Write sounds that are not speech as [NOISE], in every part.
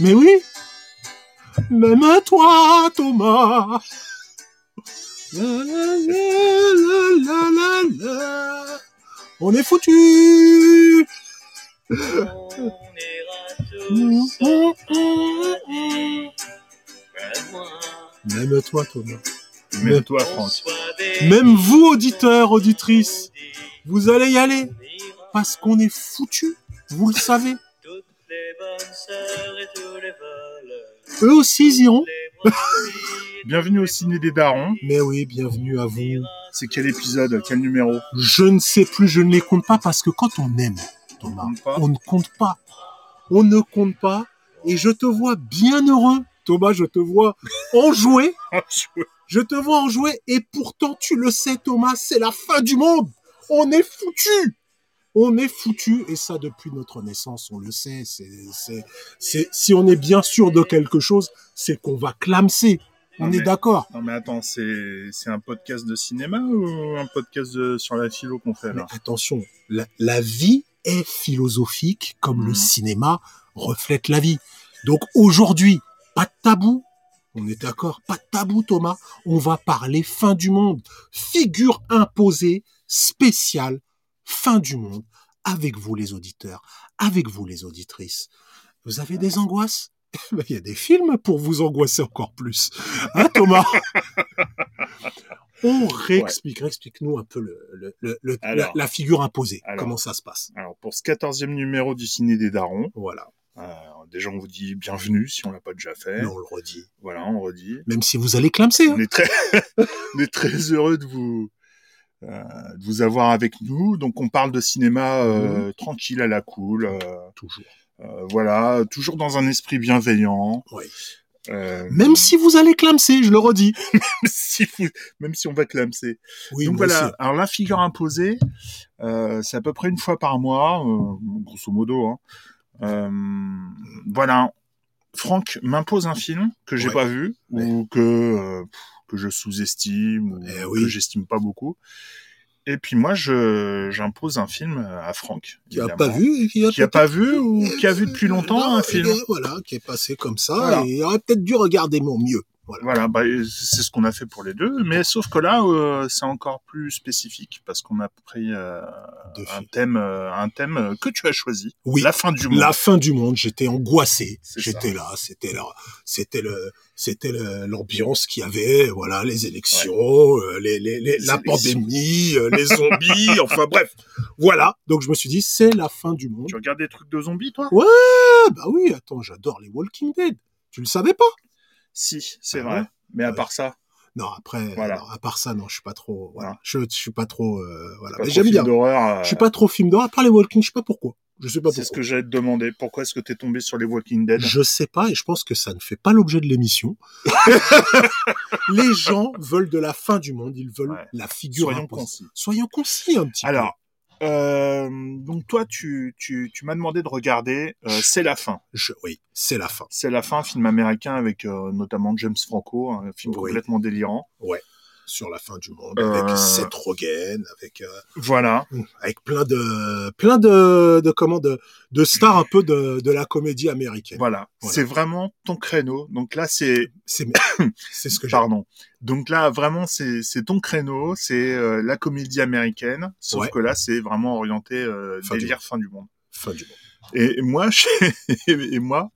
Mais oui. Même toi, Thomas. La, la, la, la, la, la. On est foutu. On ira tous Même toi, Thomas. Même toi, Franck. Même vous, auditeurs, auditrices, vous allez y aller parce qu'on est foutu. Vous le savez. Eux aussi ils iront. [LAUGHS] Bienvenue au Ciné des Darons. Mais oui, bienvenue à vous. C'est quel épisode Quel numéro Je ne sais plus, je ne les compte pas parce que quand on aime, Thomas, pas on ne compte pas. On ne compte pas. Et je te vois bien heureux. Thomas, je te vois [LAUGHS] enjoué. Je te vois enjoué. Et pourtant, tu le sais, Thomas, c'est la fin du monde. On est foutu. On est foutu. Et ça, depuis notre naissance, on le sait. C'est, si on est bien sûr de quelque chose, c'est qu'on va clamser. On Non, est d'accord. Non mais attends, c'est c'est un podcast de cinéma ou un podcast de- sur la philo qu'on fait Mais là attention, la, la vie est philosophique comme le Mhm. cinéma reflète la vie. Donc aujourd'hui, pas de tabou. On est d'accord, pas de tabou Thomas. On va parler fin du monde. Figure imposée, spéciale, fin du monde. Avec vous les auditeurs, avec vous les auditrices. Vous avez des angoisses? Ben, Il y a des films pour vous angoisser encore plus. Hein Thomas? [LAUGHS] On réexplique, réexplique-nous un peu le, le- le- le- la, Alors. la figure imposée. Alors. Comment ça se passe? Alors pour ce quatorzième numéro du Ciné des Darons, Voilà. euh, déjà on vous dit bienvenue si on l'a pas déjà fait. Mais on le redit. Voilà, on redit. Même si vous allez clamser. hein. On est très, [LAUGHS] on est très heureux de vous, de vous avoir avec nous. Donc on parle de cinéma euh, tranquille à la cool. euh, Toujours. euh, voilà, toujours dans un esprit bienveillant. Oui. Euh, Même si vous allez clamser, je le redis. [LAUGHS] si vous- même si on va clamser. Oui, Donc voilà. aussi. Alors la figure imposée, euh, c'est à peu près une fois par mois, euh, grosso modo. Hein. Euh, voilà. Franck m'impose un film que j'ai Ouais. pas vu Ouais. ou que euh, que je sous-estime ou Eh oui. que j'estime pas beaucoup. Et puis moi, je j'impose un film à Franck. Qui a évidemment. pas vu et qui a, Qui a pas vu ou qui a vu depuis longtemps un film. Voilà, qui est passé comme ça. Voilà. Et il aurait peut-être dû regarder mon mieux. Voilà. Bah, c'est ce qu'on a fait pour les deux, mais sauf que là, euh, c'est encore plus spécifique parce qu'on a pris euh, Deux un thème, euh, un thème euh, que tu as choisi. Oui. La fin du monde. La fin du monde, j'étais angoissé. J'étais là, c'était là, c'était le, c'était l'ambiance qu'il y avait, voilà, les élections, euh, les, les, les- Les la pandémie, euh, les zombies, [LAUGHS] enfin bref, voilà. Donc je me suis dit, c'est la fin du monde. Tu regardes des trucs de zombies, toi? Ah bah oui, attends, j'adore les Walking Dead. Tu le savais pas? Si, c'est Ah vrai. ouais Mais à part ça, Non, après, Voilà. non, à part ça, non, je suis pas trop, voilà, je, je suis pas trop, euh, voilà. j'aime bien. d'horreur. euh, Je suis pas trop film d'horreur. À part les Walking, je sais pas pourquoi. Je sais pas C'est ce pourquoi. que j'allais te demander. Pourquoi est-ce que t'es tombé sur les Walking Dead? Je sais pas et je pense que ça ne fait pas l'objet de l'émission. [LAUGHS] les gens veulent de la fin du monde, ils veulent Ouais. la figure Soyons imposée. concis. Soyons concis un petit Alors, euh, donc toi, tu, tu, tu m'as demandé de regarder euh, C'est la fin. Je, oui, c'est la fin. C'est la fin, film américain avec euh, notamment James Franco, un film Oui. complètement délirant. Sur la fin du monde, Euh. avec Seth Rogen, avec, euh, Voilà. avec plein de, plein de, de comment, de, de stars un peu de, de la comédie américaine. Voilà. Voilà. C'est vraiment ton créneau. Donc là, c'est C'est, [COUGHS] c'est ce que j'ai. Pardon. Donc là, vraiment, c'est c'est ton créneau, c'est euh, la comédie américaine, sauf Ouais. que là, c'est vraiment orienté euh, Fin du délire fin du monde. Fin du monde. Et, [LAUGHS] et moi, je- et moi,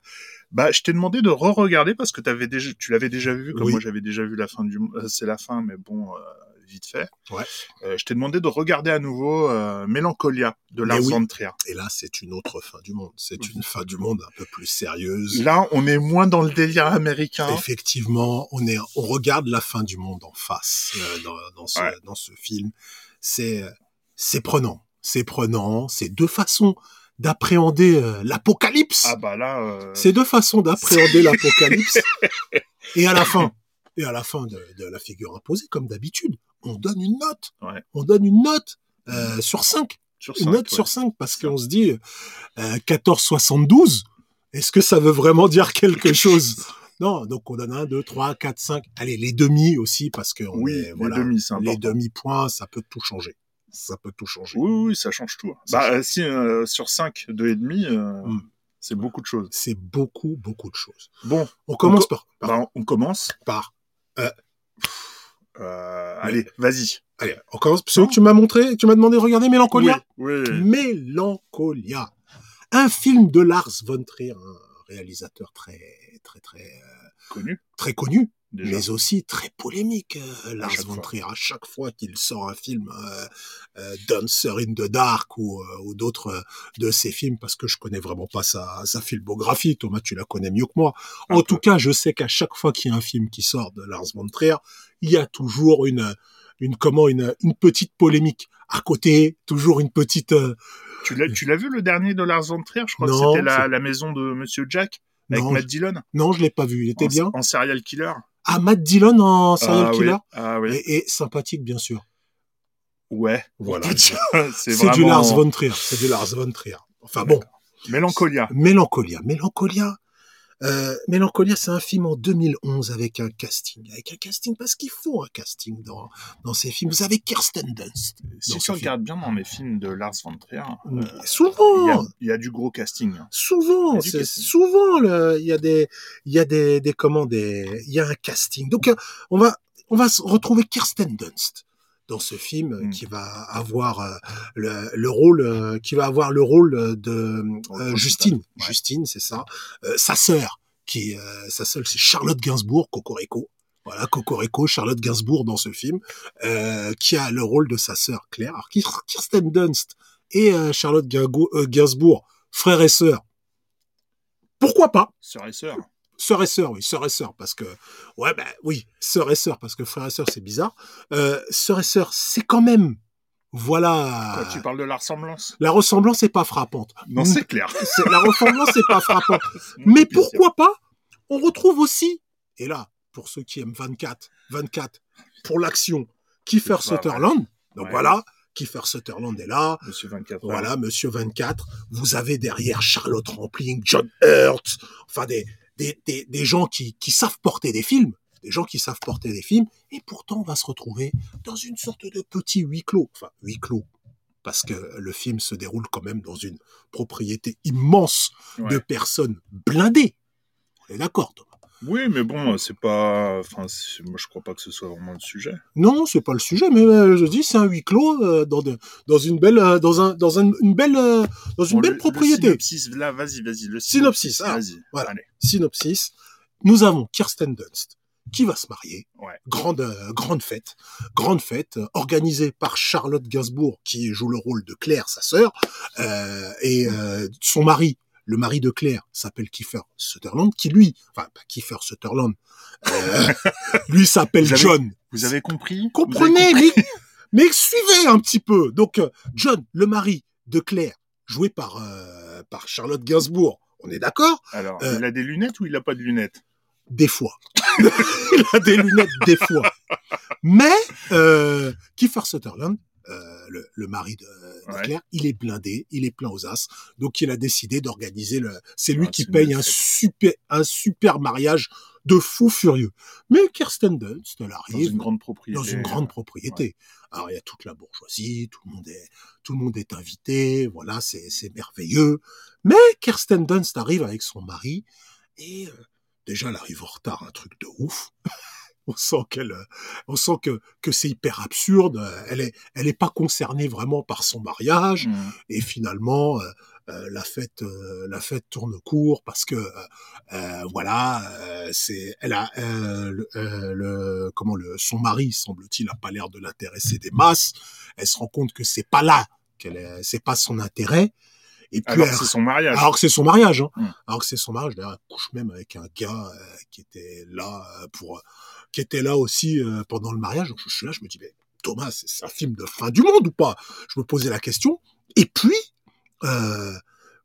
bah, je t'ai demandé de re-regarder parce que déjà, tu l'avais déjà vu, comme Oui. moi j'avais déjà vu la fin du, euh, c'est la fin, mais bon, euh, vite fait. Ouais. Euh, je t'ai demandé de regarder à nouveau euh, Mélancolia de Lars oui. von Trier. Et là, c'est une autre fin du monde. C'est une fin du monde un peu plus sérieuse. Là, on est moins dans le délire américain. Effectivement, on est, on regarde la fin du monde en face dans, dans ce, Ouais. dans ce film. C'est, c'est prenant. C'est prenant. C'est deux façons d'appréhender euh, l'apocalypse. Ah bah là, euh, C'est deux façons d'appréhender [LAUGHS] l'apocalypse. Et à la [LAUGHS] fin, et à la fin de, de la figure imposée, comme d'habitude, on donne une note. Ouais. On donne une note euh, sur 5. sur Une cinq, note ouais. sur 5 parce qu'on se dit euh, 14,72. Est-ce que ça veut vraiment dire quelque [LAUGHS] chose? Non, donc on donne 1, 2, 3, 4, 5. Allez, les demi aussi parce que on Oui, est- les voilà, demi, les demi-points, ça peut tout changer. Ça peut tout changer. Oui, oui, ça change tout. Ça bah, change. euh, si euh, sur 5, 2,5, euh, Mm. C'est beaucoup de choses. C'est beaucoup, beaucoup de choses. Bon, On commence co- par, par, bah, on commence. par- Euh, allez, vas-y. Allez, on commence. Celui que tu m'as montré, tu m'as demandé de regarder Mélancolia. Oui, oui. Mélancolia. Un film de Lars von Trier, un réalisateur très, très, très, euh, Connu, très connu, déjà. mais aussi très polémique. euh, Lars von. Trier, à chaque fois qu'il sort un film, euh, euh, Dancer in the Dark ou, euh, ou d'autres euh, de ses films, parce que je connais vraiment pas sa, sa filmographie. Thomas, tu la connais mieux que moi. Un En peu. tout cas, je sais qu'à chaque fois qu'il y a un film qui sort de Lars von Trier, il y a toujours une, une comment, une, une petite polémique. À côté, toujours une petite. euh, Tu l'as, tu l'as vu le dernier de Lars von Trier? Je crois Non, que c'était la, la maison de Monsieur Jack avec non, Matt Dillon. non, je l'ai pas vu. Il était en, bien. En serial killer. Ah, Matt Dillon en serial ah, killer. Oui. Ah oui. Et, et sympathique, bien sûr. Ouais. Voilà. c'est [LAUGHS] C'est vraiment... du Lars von Trier. C'est du Lars von Trier. Enfin bon, Mélancolia. Mélancolia. Mélancolia. Euh, Mélancolia, c'est un film en 2011 avec un casting. Avec un casting, parce qu'il faut un casting dans, dans ces films. Vous avez Kirsten Dunst. Si dans tu regardes bien dans les films de Lars von Trier, euh, y, Souvent, il y a du gros casting. hein. souvent, casting. souvent, il y a des, il y a des, des comment, des, il y a un casting. Donc, euh, on va, on va se retrouver Kirsten Dunst dans ce film euh, Mm. qui va avoir euh, le, le rôle, euh, qui va avoir le rôle euh, de euh, principal, Justine. ouais. Justine, c'est ça. Euh, sa sœur, qui, euh, sa sœur, c'est Charlotte Gainsbourg, Cocorico. Voilà, Cocorico, Charlotte Gainsbourg dans ce film, euh, qui a le rôle de sa sœur Claire. Alors, Kir- Kirsten Dunst et euh, Charlotte euh, Gainsbourg, frère et sœur. Pourquoi pas? Sœur et sœur. Sœur et sœur, oui, sœur et sœur, parce que ouais, ben oui, sœur et sœur, parce que frère et sœur c'est bizarre. Euh, sœur et sœur, c'est quand même, voilà, Quoi, tu parles de la ressemblance? La ressemblance est pas frappante. Non, c'est clair. [LAUGHS] La ressemblance est pas frappante. [LAUGHS] Mais pourquoi pas? On retrouve aussi, et là, pour ceux qui aiment 24, 24, pour l'action, Kiefer Sutherland. Donc Ouais. voilà, Kiefer Sutherland est là. Monsieur 24 heures. Voilà, Monsieur 24. Vous avez derrière Charlotte Rampling, John Hurt, enfin des, des, des, des gens qui, qui savent porter des films, des gens qui savent porter des films, et pourtant on va se retrouver dans une sorte de petit huis clos, enfin huis clos, parce que le film se déroule quand même dans une propriété immense Ouais. de personnes blindées. On est d'accord, Thomas Oui, mais bon, c'est pas. Enfin, moi, je crois pas que ce soit vraiment le sujet. Non, c'est pas le sujet, mais euh, je dis c'est un huis clos euh, dans, de- dans une belle, euh, dans un, dans un- une belle, euh, dans une Bon, belle le- propriété. Le synopsis, là, vas-y, vas-y. Le Synopsis, ah, Vas-y. voilà. Allez. synopsis, nous avons Kirsten Dunst qui va se marier. Ouais. Grande, euh, grande fête. Grande fête euh, organisée par Charlotte Gainsbourg qui joue le rôle de Claire, sa sœur. Euh, et euh, son mari, le mari de Claire, s'appelle Kiefer Sutherland, qui lui, enfin pas Kiefer Sutherland, euh, [LAUGHS] lui s'appelle John. Vous avez compris? Comprenez, avez compris? mais, [LAUGHS] mais suivez un petit peu. Donc, euh, John, le mari de Claire, joué par, euh, par Charlotte Gainsbourg, on est d'accord? Alors, Euh, il a des lunettes ou il a pas de lunettes? Des fois. [LAUGHS] il a des lunettes des fois. Mais Kiefer Sutherland, euh, le, le mari de, Ouais. Claire, il est blindé, il est plein aux as, donc il a décidé d'organiser le. C'est lui Ah, qui paye un super un super mariage de fou furieux. Mais Kirsten Dunst, elle Dans arrive une grande propriété. dans une grande propriété. Alors il y a toute la bourgeoisie, tout le monde est, tout le monde est invité, voilà, c'est, c'est merveilleux. Mais Kirsten Dunst arrive avec son mari et euh, déjà elle arrive en retard, un truc de ouf. On sent qu'elle, euh, on sent que que c'est hyper absurde. Elle est, elle est pas concernée vraiment par son mariage Mmh. et finalement. euh, euh, la fête, euh, la fête tourne court parce que euh, euh, voilà, euh, c'est, elle a euh, le, euh, le- comment le, son mari semble-t-il a pas l'air de l'intéresser des masses. Elle se rend compte que c'est pas là, qu'elle est, c'est pas son intérêt. Et puis Alors que c'est son mariage. alors que c'est son mariage, hein. Mm. Alors que c'est son mariage. D'ailleurs, elle couche même avec un gars euh, qui était là euh, pour, qui était là aussi euh, pendant le mariage. Donc je suis là, je me dis, mais Thomas, c'est un film de fin du monde ou pas? Je me posais la question. Et puis, euh,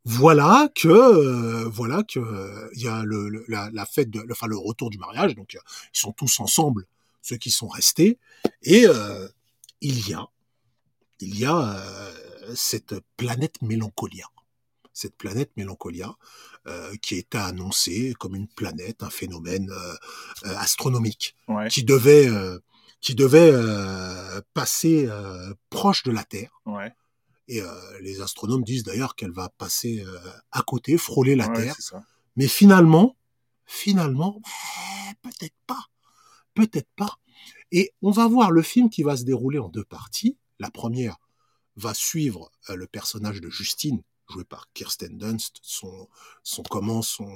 voilà que, euh, voilà que il y a le, la, fête, de, le- enfin le retour du mariage. Donc ils sont tous ensemble, ceux qui sont restés, et il y a, il y a cette planète Mélancolia cette planète Mélancolia, euh, qui était annoncée comme une planète, un phénomène euh, euh, astronomique, Ouais. qui devait, qui devait passer proche de la Terre Ouais. Et les astronomes disent d'ailleurs qu'elle va passer à côté, frôler la Ouais, Terre. Mais finalement, finalement, eh, peut-être pas. Peut-être pas. Et on va voir le film qui va se dérouler en deux parties. La première va suivre le personnage de Justine, joué par Kirsten Dunst, son, son comment, son,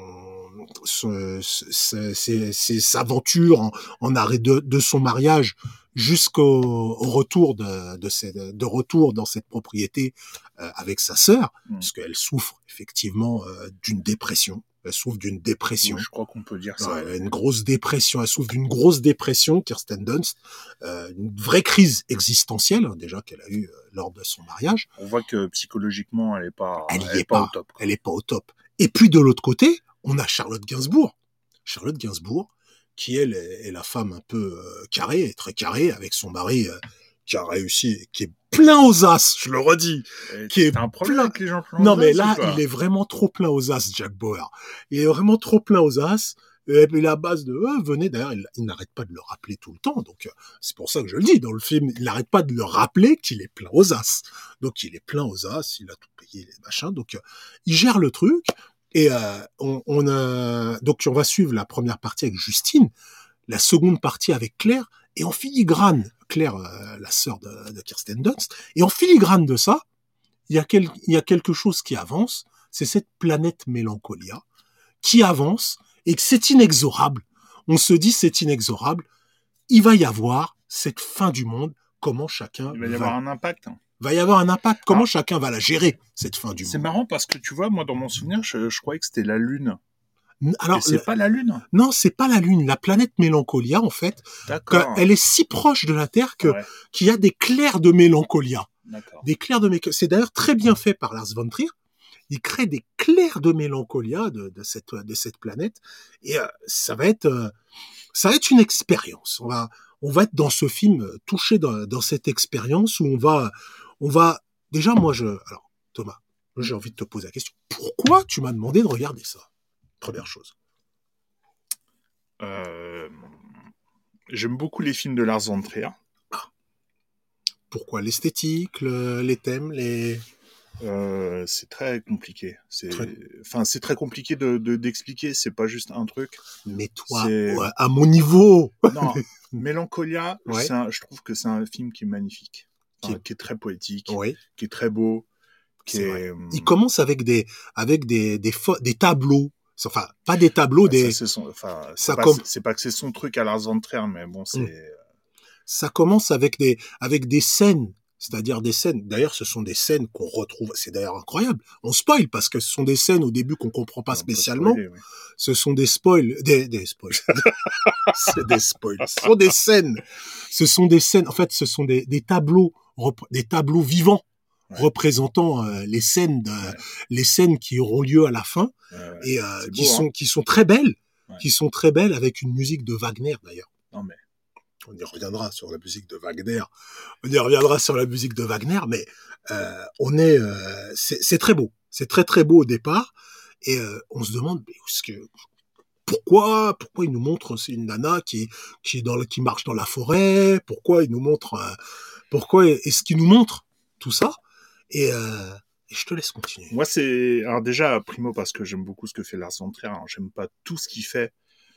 ses, ses- ses aventures en, en arrêt de, de son mariage jusqu'au au retour de, de, de retour dans cette propriété euh, avec sa sœur, Mm. parce qu'elle souffre effectivement euh, d'une dépression. Elle souffre d'une dépression. Oui, je crois qu'on peut dire ça. Ouais, elle une grosse dépression, elle souffre d'une grosse dépression, Kirsten Dunst, euh, une vraie crise existentielle hein, déjà qu'elle a eue euh, lors de son mariage. On voit que psychologiquement, elle est pas, Elle y est pas, pas. au top. quoi. Elle est pas au top. Et puis de l'autre côté, on a Charlotte Gainsbourg. Charlotte Gainsbourg, qui elle est, la femme un peu euh, carrée, très carrée, avec son mari euh, qui a réussi, qui est plein aux as, je le redis. Et qui est un problème plein- avec les gens Non aux mais as, là, il est vraiment trop plein aux as, Jack Bauer. Il est vraiment trop plein aux as. Et puis la base de euh, venez d'ailleurs, il, il n'arrête pas de le rappeler tout le temps. Donc euh, c'est pour ça que je le dis dans le film, il n'arrête pas de le rappeler qu'il est plein aux as. Donc il est plein aux as, il a tout payé les machins. Donc il gère le truc et euh, on, on a donc on va suivre la première partie avec Justine, la seconde partie avec Claire et en filigrane Claire, euh, la sœur de, de Kirsten Dunst, et en filigrane de ça, il y a, quel- il y a quelque chose qui avance, c'est cette planète Mélancolia qui avance et que c'est inexorable. On se dit c'est inexorable. Il va y avoir cette fin du monde. Comment chacun Il va y va, avoir un impact. hein. Va y avoir un impact. Comment Ah. chacun va la gérer cette fin du C'est monde? marrant parce que tu vois, moi, dans mon souvenir, je, je croyais que c'était la Lune. Alors c'est pas la Lune? non, c'est pas la Lune. La planète Mélancolia, en fait, D'accord. elle est si proche de la Terre que Ouais, qu'il y a des clairs de Mélancolia. D'accord. des clairs de. C'est d'ailleurs très bien fait par Lars von Trier. Il crée des clairs de mélancolia de, de cette de cette planète et euh, ça va être euh, ça va être une expérience. On va on va être dans ce film euh, touché dans, dans cette expérience où on va on va déjà moi je alors Thomas j'ai envie de te poser la question pourquoi tu m'as demandé de regarder ça? Première chose Euh, J'aime beaucoup les films de Lars von Trier. pourquoi l'esthétique le- les thèmes les Euh, c'est très compliqué. C'est, Très. enfin, c'est très compliqué de de- d'expliquer. c'est pas juste un truc. mais toi à mon niveau Non, [LAUGHS] Mélancolia, Ouais. c'est un- je trouve que c'est un film qui est magnifique, Qui- est très poétique, oui. qui est très beau, qui C'est est. vrai. hum, il commence avec des avec des des, tableaux. Enfin pas des tableaux des c'est son- enfin, ça pas, com- c'est pas que c'est son truc à Lars von Trier, mais bon, c'est. Mm. ça commence avec des avec des scènes. C'est-à-dire des scènes. D'ailleurs ce sont des scènes qu'on retrouve. C'est d'ailleurs incroyable. On spoil parce que ce sont des scènes au début qu'on comprend pas on spécialement. spoiler, oui. ce sont des spoils des des spoils. [LAUGHS] C'est des spoils. Ce sont des scènes. Ce sont des scènes. En fait ce sont des des tableaux des tableaux vivants Ouais. représentant euh, les scènes de, Ouais. les scènes qui auront lieu à la fin Ouais, et euh, qui beau, sont qui sont très belles, qui sont très belles avec une musique de Wagner d'ailleurs. Mais On y reviendra sur la musique de Wagner. On y reviendra sur la musique de Wagner, mais euh, on est, c'est très beau, c'est très très beau au départ et on se demande mais que pourquoi pourquoi il nous montre c'est une nana qui qui est dans le, qui marche dans la forêt? Pourquoi il nous montre pourquoi est-ce qu'il nous montre tout ça et, euh, et je te laisse continuer moi, c'est. Alors, déjà, primo, parce que j'aime beaucoup ce que fait Lars von Trier. Alors, j'aime pas tout ce qu'il fait,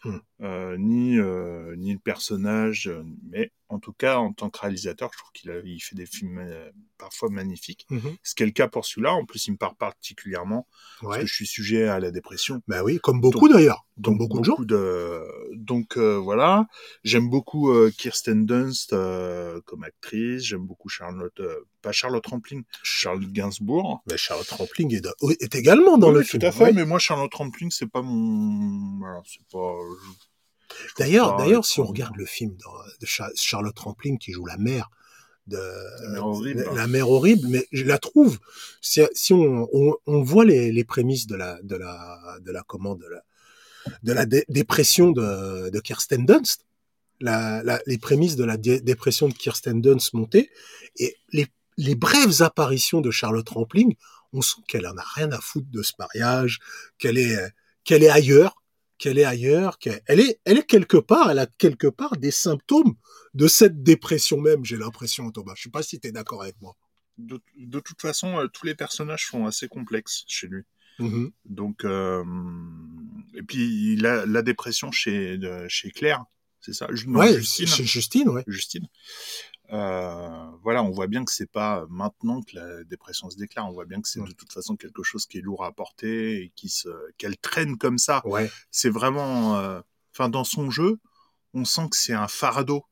Mm. Euh, ni, euh, ni le personnage, euh, mais en tout cas, en tant que réalisateur, je trouve qu'il a, il fait des films euh, parfois magnifiques. Mhm. Ce qui est le cas pour celui-là. En plus, il me parle particulièrement parce ouais que je suis sujet à la dépression. bah oui comme beaucoup d'ailleurs comme Donc beaucoup de gens Donc euh, voilà, j'aime beaucoup euh, Kirsten Dunst euh, comme actrice. J'aime beaucoup Charlotte, euh, pas Charlotte Rampling, Charlotte Gainsbourg. Mais Charlotte Rampling est, est également dans Oui, le film. tout à fait. ouais. Mais moi, Charlotte Rampling, c'est pas mon. Voilà, c'est pas. je- D'ailleurs, pas d'ailleurs, si on trop- regarde le film de Cha- Charlotte Rampling qui joue la mère de La mère horrible. la, la mère horrible, mais je la trouve. Si, si on, on, on voit les, les prémices de la de la de la comment de la de la dé- dépression de, de Kirsten Dunst, la, la- les prémices de la dé- dépression de Kirsten Dunst montées et les les brèves apparitions de Charlotte Rampling, on sent qu'elle en a rien à foutre de ce mariage, qu'elle est qu'elle est ailleurs, qu'elle est ailleurs, qu'elle elle est, elle est quelque part, elle a quelque part des symptômes de cette dépression même, j'ai l'impression, Thomas. Je sais pas si tu es d'accord avec moi. de, de toute façon, euh, tous les personnages sont assez complexes chez lui. Mhm. Donc, euh, et puis il a la dépression chez de- chez Claire, c'est ça? Non, ouais, Justine. chez Justine, ouais. Justine. Euh, voilà, on voit bien que c'est pas maintenant que la dépression se déclare. On voit bien que c'est de toute façon quelque chose qui est lourd à porter et qui se, qu'elle traîne comme ça. Ouais, C'est vraiment, euh, enfin, dans son jeu, on sent que c'est un fardeau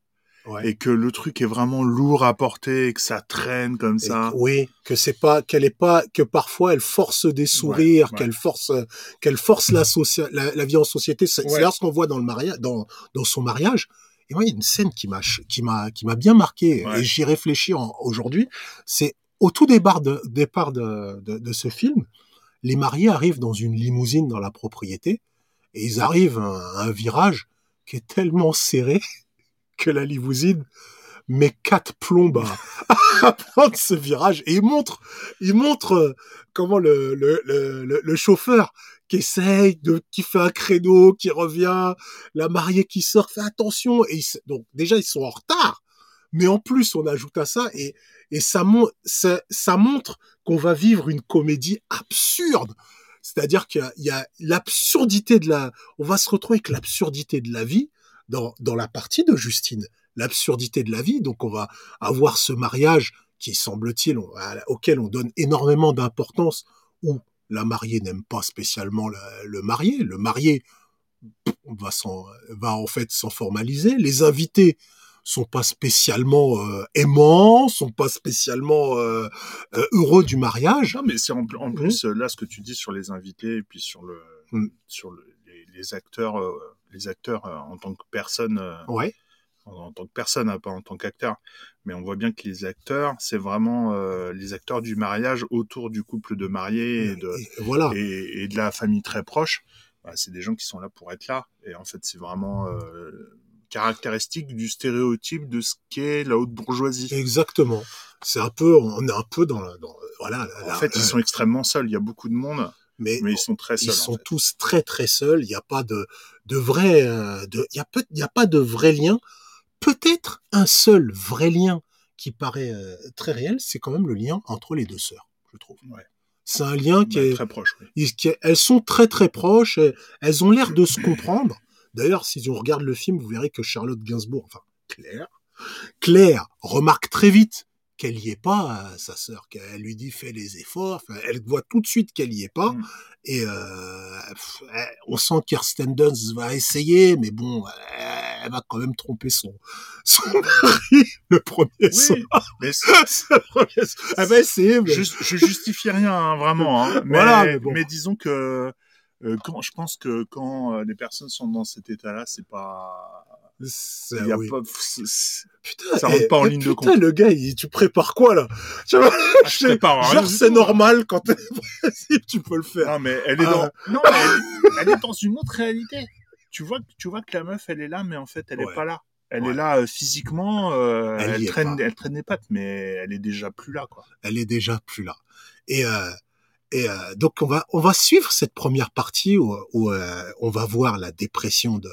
ouais. et que le truc est vraiment lourd à porter et que ça traîne comme Et ça. que- oui, que c'est pas, qu'elle est pas, que parfois elle force des sourires, ouais. qu'elle force, qu'elle force la, la, la vie en société. C'est d'ailleurs ce qu'on voit dans le mariage, dans, dans son mariage. Et moi, il y a une scène qui m'a, qui m'a, qui m'a bien marqué Ouais. et j'y réfléchis en- aujourd'hui. C'est au tout départ de, départ de, de, de ce film, les mariés arrivent dans une limousine dans la propriété et ils arrivent à un virage qui est tellement serré [LAUGHS] que la limousine met quatre plombes à, [LAUGHS] à prendre ce virage et il montre, il montre euh, comment le, le, le, le chauffeur qui essaye de, qui fait un créneau, qui revient, la mariée qui sort, fait attention et ils donc déjà ils sont en retard, mais en plus on ajoute à ça et et ça, ça, ça montre qu'on va vivre une comédie absurde. C'est-à-dire qu'il y a- l'absurdité de la, on va se retrouver avec l'absurdité de la vie dans, dans la partie de Justine. L'absurdité de la vie. Donc, on va avoir ce mariage qui, semble-t-il, auquel on donne énormément d'importance, où la mariée n'aime pas spécialement le, le marié. Le marié va, en fait s'en formaliser. Les invités sont pas spécialement euh, aimants, sont pas spécialement euh, euh, heureux du mariage. Non, mais c'est en, en Mhm. plus là ce que tu dis sur les invités et puis sur le Mhm. sur le- les, les acteurs euh, les acteurs en tant que personne euh, Ouais, en, tant que personne hein, pas en tant qu'acteur mais on voit bien que les acteurs c'est vraiment euh, les acteurs du mariage autour du couple de mariés et de et voilà. et, et de la famille très proche Bah, c'est des gens qui sont là pour être là et en fait c'est vraiment euh, caractéristique du stéréotype de ce qu'est la haute bourgeoisie Exactement. C'est un peu, on est un peu dans, la- dans voilà. la- en la- fait ils sont extrêmement seuls il y a beaucoup de monde mais, mais ils sont très seuls ils en sont fait. tous très très seuls. Il n'y a pas de de vrai, euh, de, il y a peu, il y a pas de vrai lien. Peut-être un seul vrai lien qui paraît euh, très réel, c'est quand même le lien entre les deux sœurs, je trouve. Ouais. C'est un lien qui Ouais, est, très proche oui. Ils- qui- elles sont très très proches, elles- elles ont l'air de se comprendre. D'ailleurs, si on regarde le film, vous verrez que Charlotte Gainsbourg, enfin Claire, Claire remarque très vite qu'elle y est pas, euh, sa sœur, qu'elle lui dit fais les efforts, Enfin, elle voit tout de suite qu'elle y est pas, Mm. et euh, elle- on sent Kirsten Dunst va essayer, mais bon, elle va quand même tromper son, [LAUGHS] son mari le premier soir. Mais. [LAUGHS] Elle va essayer, mais je, je justifie rien hein, vraiment, hein, [LAUGHS] mais, Voilà, mais bon. mais disons que euh, quand je pense que quand euh, les personnes sont dans cet état-là, c'est pas, il y a oui. pas, c'est- c'est- Putain, Ça rentre et- pas en et ligne de compte. le gars, il- tu prépares quoi là? Tu vois, je prépare rien Genre, c'est tout. normal quand t'es [LAUGHS] tu peux le faire. Non, mais elle est Ah. dans, non, mais elle, elle est dans une autre réalité. Tu vois, tu vois que la meuf, elle est là, mais en fait, elle Ouais. est pas là. Elle Ouais. est là euh, physiquement, euh, Elle traîne, pas. elle traîne les pattes, mais elle est déjà plus là, quoi. Elle est déjà plus là. Et, euh, et euh, donc on va on va suivre cette première partie où, où, euh, on va voir la dépression de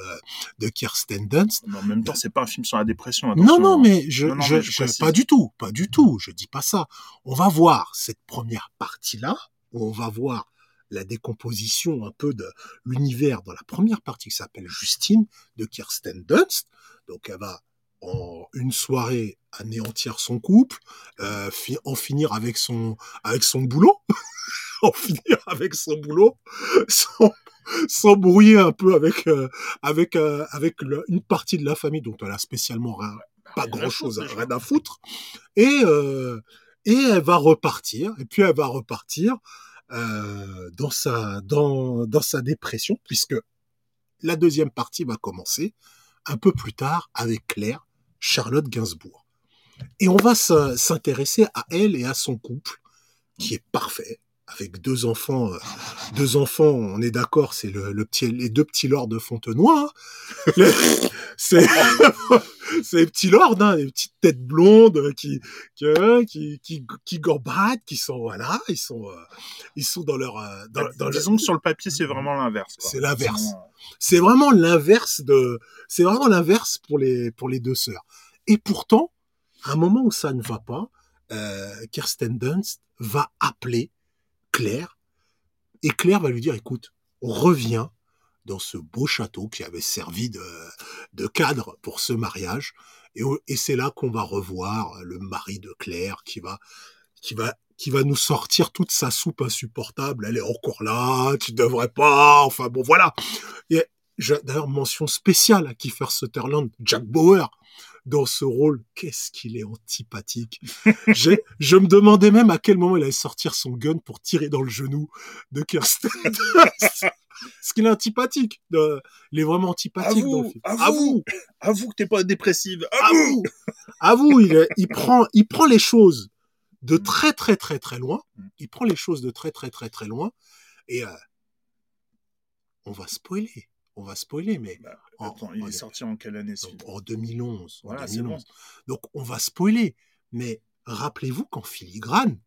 de Kirsten Dunst. Mais en même temps, c'est pas un film sur la dépression. Non non hein. mais je, Non, non, je, mais je pas du tout pas du tout je dis pas ça. On va voir cette première partie là où on va voir la décomposition un peu de l'univers dans la première partie qui s'appelle Justine de Kirsten Dunst. Donc elle va en une soirée anéantir son couple, euh, fi- en finir avec son avec son boulot, [LAUGHS] [LAUGHS] en finir avec son boulot, sans s'embrouiller un peu avec euh, avec euh, avec le- une partie de la famille dont elle a spécialement rien, pas Rien à grand chose foutre, déjà. rien à foutre. Et euh, et elle va repartir et puis elle va repartir euh, dans sa dans dans sa dépression puisque la deuxième partie va commencer un peu plus tard avec Claire Charlotte Gainsbourg. Et on va s'in- s'intéresser à elle et à son couple qui est parfait avec deux enfants euh, deux enfants on est d'accord c'est le, le petit les deux petits lords de Fontenoy hein. C'est [LAUGHS] c'est les petits lords hein, les petites têtes blondes qui qui qui qui, qui gambadent, qui sont voilà ils sont euh, ils sont dans leur euh, dans, dans leur- Disons que sur le papier, c'est vraiment l'inverse. C'est l'inverse. C'est vraiment l'inverse de c'est vraiment l'inverse pour les pour les deux sœurs et pourtant à un moment où ça ne va pas euh, Kirsten Dunst va appeler Claire et Claire va lui dire écoute, reviens dans ce beau château qui avait servi de, de cadre pour ce mariage et, c'est là qu'on va revoir le mari de Claire qui va qui va qui va nous sortir toute sa soupe insupportable. Elle est encore là, tu devrais pas. Enfin bon, voilà. D'ailleurs mention spéciale à Kiefer Sutherland, Jack Bauer dans ce rôle. Qu'est-ce qu'il est antipathique. [LAUGHS] Je me demandais même à quel moment il allait sortir son gun pour tirer dans le genou de Kirsten. [LAUGHS] Parce qu'il est antipathique. De- il est vraiment antipathique dans le Avoue, film. avoue. Avoue que t'es pas dépressive. Avoue, avoue, il, est- il prend, il prend les choses de très très très très loin. Il prend les choses de très très très très loin. Et euh, on va spoiler, on va spoiler, mais Bah, en, il en- est sorti en quelle année en 2011. en Voilà, c'est 2011. Donc on va spoiler, mais rappelez-vous qu'en filigrane,